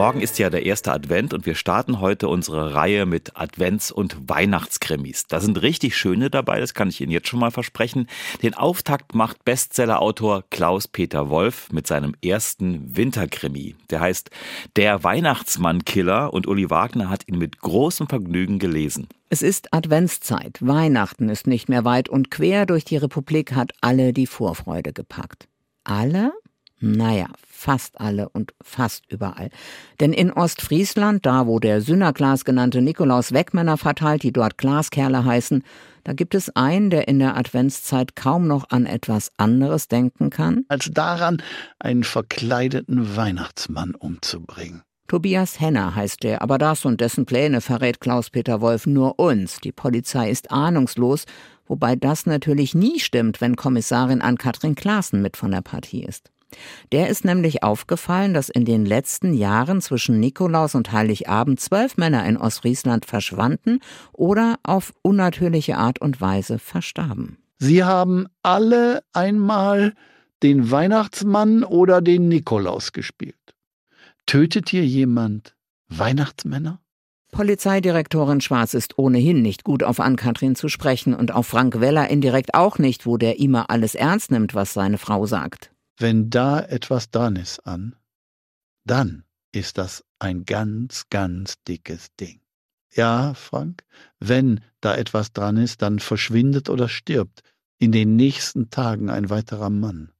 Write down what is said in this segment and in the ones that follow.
Morgen ist ja der erste Advent und wir starten heute unsere Reihe mit Advents- und Weihnachtskrimis. Da sind richtig schöne dabei, das kann ich Ihnen jetzt schon mal versprechen. Den Auftakt macht Bestsellerautor Klaus-Peter Wolf mit seinem ersten Winterkrimi. Der heißt Der Weihnachtsmann-Killer und Uli Wagner hat ihn mit großem Vergnügen gelesen. Es ist Adventszeit, Weihnachten ist nicht mehr weit und quer durch die Republik hat alle die Vorfreude gepackt. Alle? Naja, fast alle und fast überall. Denn in Ostfriesland, da wo der Synaglas genannte Nikolaus Wegmänner verteilt, die dort Glaskerle heißen, da gibt es einen, der in der Adventszeit kaum noch an etwas anderes denken kann, als daran, einen verkleideten Weihnachtsmann umzubringen. Tobias Henner heißt er, aber das und dessen Pläne verrät Klaus-Peter Wolf nur uns. Die Polizei ist ahnungslos, wobei das natürlich nie stimmt, wenn Kommissarin Ann-Kathrin Klaassen mit von der Partie ist. Der ist nämlich aufgefallen, dass in den letzten Jahren zwischen Nikolaus und Heiligabend zwölf Männer in Ostfriesland verschwanden oder auf unnatürliche Art und Weise verstarben. Sie haben alle einmal den Weihnachtsmann oder den Nikolaus gespielt. Tötet hier jemand Weihnachtsmänner? Polizeidirektorin Schwarz ist ohnehin nicht gut auf Ann-Kathrin zu sprechen und auf Frank Weller indirekt auch nicht, wo der immer alles ernst nimmt, was seine Frau sagt. Wenn da etwas dran ist an, dann ist das ein ganz, ganz dickes Ding. Ja, Frank, wenn da etwas dran ist, dann verschwindet oder stirbt in den nächsten Tagen ein weiterer Mann,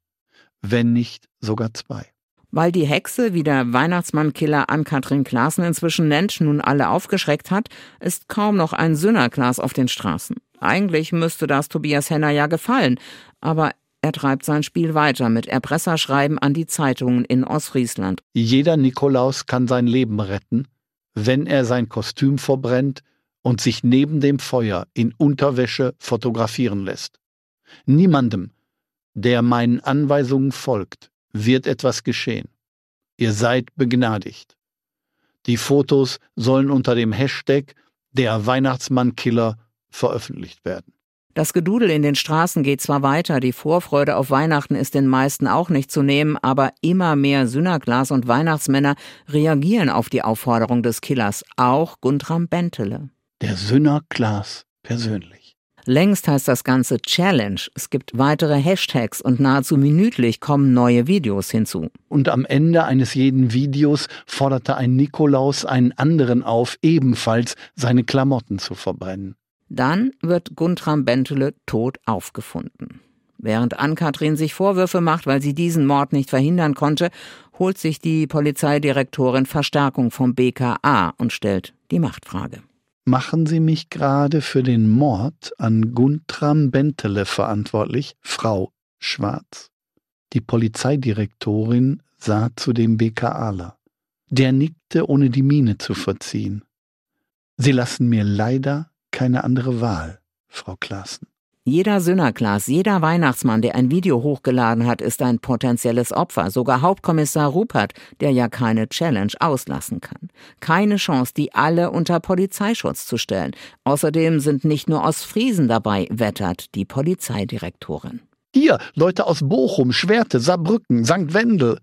wenn nicht sogar zwei. Weil die Hexe, wie der Weihnachtsmannkiller Ann-Kathrin Klaassen inzwischen nennt, nun alle aufgeschreckt hat, ist kaum noch ein Sünnerglas auf den Straßen. Eigentlich müsste das Tobias Henner ja gefallen, aber er treibt sein Spiel weiter mit Erpresserschreiben an die Zeitungen in Ostfriesland. Jeder Nikolaus kann sein Leben retten, wenn er sein Kostüm verbrennt und sich neben dem Feuer in Unterwäsche fotografieren lässt. Niemandem, der meinen Anweisungen folgt, wird etwas geschehen. Ihr seid begnadigt. Die Fotos sollen unter dem Hashtag der Weihnachtsmannkiller veröffentlicht werden. Das Gedudel in den Straßen geht zwar weiter, die Vorfreude auf Weihnachten ist den meisten auch nicht zu nehmen, aber immer mehr Sünnerglas und Weihnachtsmänner reagieren auf die Aufforderung des Killers, auch Guntram Bentele. Der Sünnerglas persönlich. Längst heißt das Ganze Challenge. Es gibt weitere Hashtags und nahezu minütlich kommen neue Videos hinzu. Und am Ende eines jeden Videos forderte ein Nikolaus einen anderen auf, ebenfalls seine Klamotten zu verbrennen. Dann wird Guntram Bentele tot aufgefunden. Während Ann-Kathrin sich Vorwürfe macht, weil sie diesen Mord nicht verhindern konnte, holt sich die Polizeidirektorin Verstärkung vom BKA und stellt die Machtfrage. Machen Sie mich gerade für den Mord an Guntram Bentele verantwortlich, Frau Schwarz? Die Polizeidirektorin sah zu dem BKAler. Der nickte, ohne die Miene zu verziehen. Sie lassen mir leider keine andere Wahl, Frau Klaassen. Jeder Sünnerglas, jeder Weihnachtsmann, der ein Video hochgeladen hat, ist ein potenzielles Opfer. Sogar Hauptkommissar Rupert, der ja keine Challenge auslassen kann. Keine Chance, die alle unter Polizeischutz zu stellen. Außerdem sind nicht nur Ostfriesen dabei, wettert die Polizeidirektorin. Hier, Leute aus Bochum, Schwerte, Saarbrücken, St. Wendel.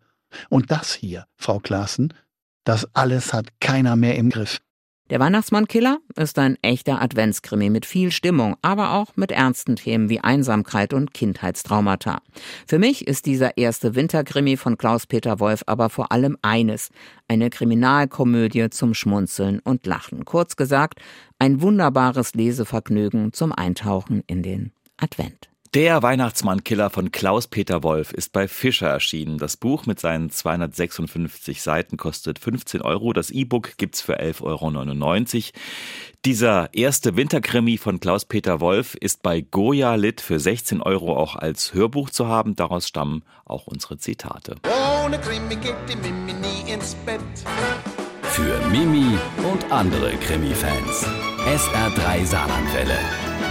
Und das hier, Frau Klaassen, das alles hat keiner mehr im Griff. Der Weihnachtsmannkiller ist ein echter Adventskrimi mit viel Stimmung, aber auch mit ernsten Themen wie Einsamkeit und Kindheitstraumata. Für mich ist dieser erste Winterkrimi von Klaus-Peter Wolf aber vor allem eines, eine Kriminalkomödie zum Schmunzeln und Lachen. Kurz gesagt, ein wunderbares Lesevergnügen zum Eintauchen in den Advent. Der Weihnachtsmannkiller von Klaus-Peter Wolf ist bei Fischer erschienen. Das Buch mit seinen 256 Seiten kostet 15 Euro. Das E-Book gibt's für 11,99 Euro. Dieser erste Winterkrimi von Klaus-Peter Wolf ist bei Goya Lit für 16 Euro auch als Hörbuch zu haben. Daraus stammen auch unsere Zitate. Ohne Krimi geht die Mimi nie ins Bett. Für Mimi und andere Krimi-Fans. SR3 Saarlandwelle.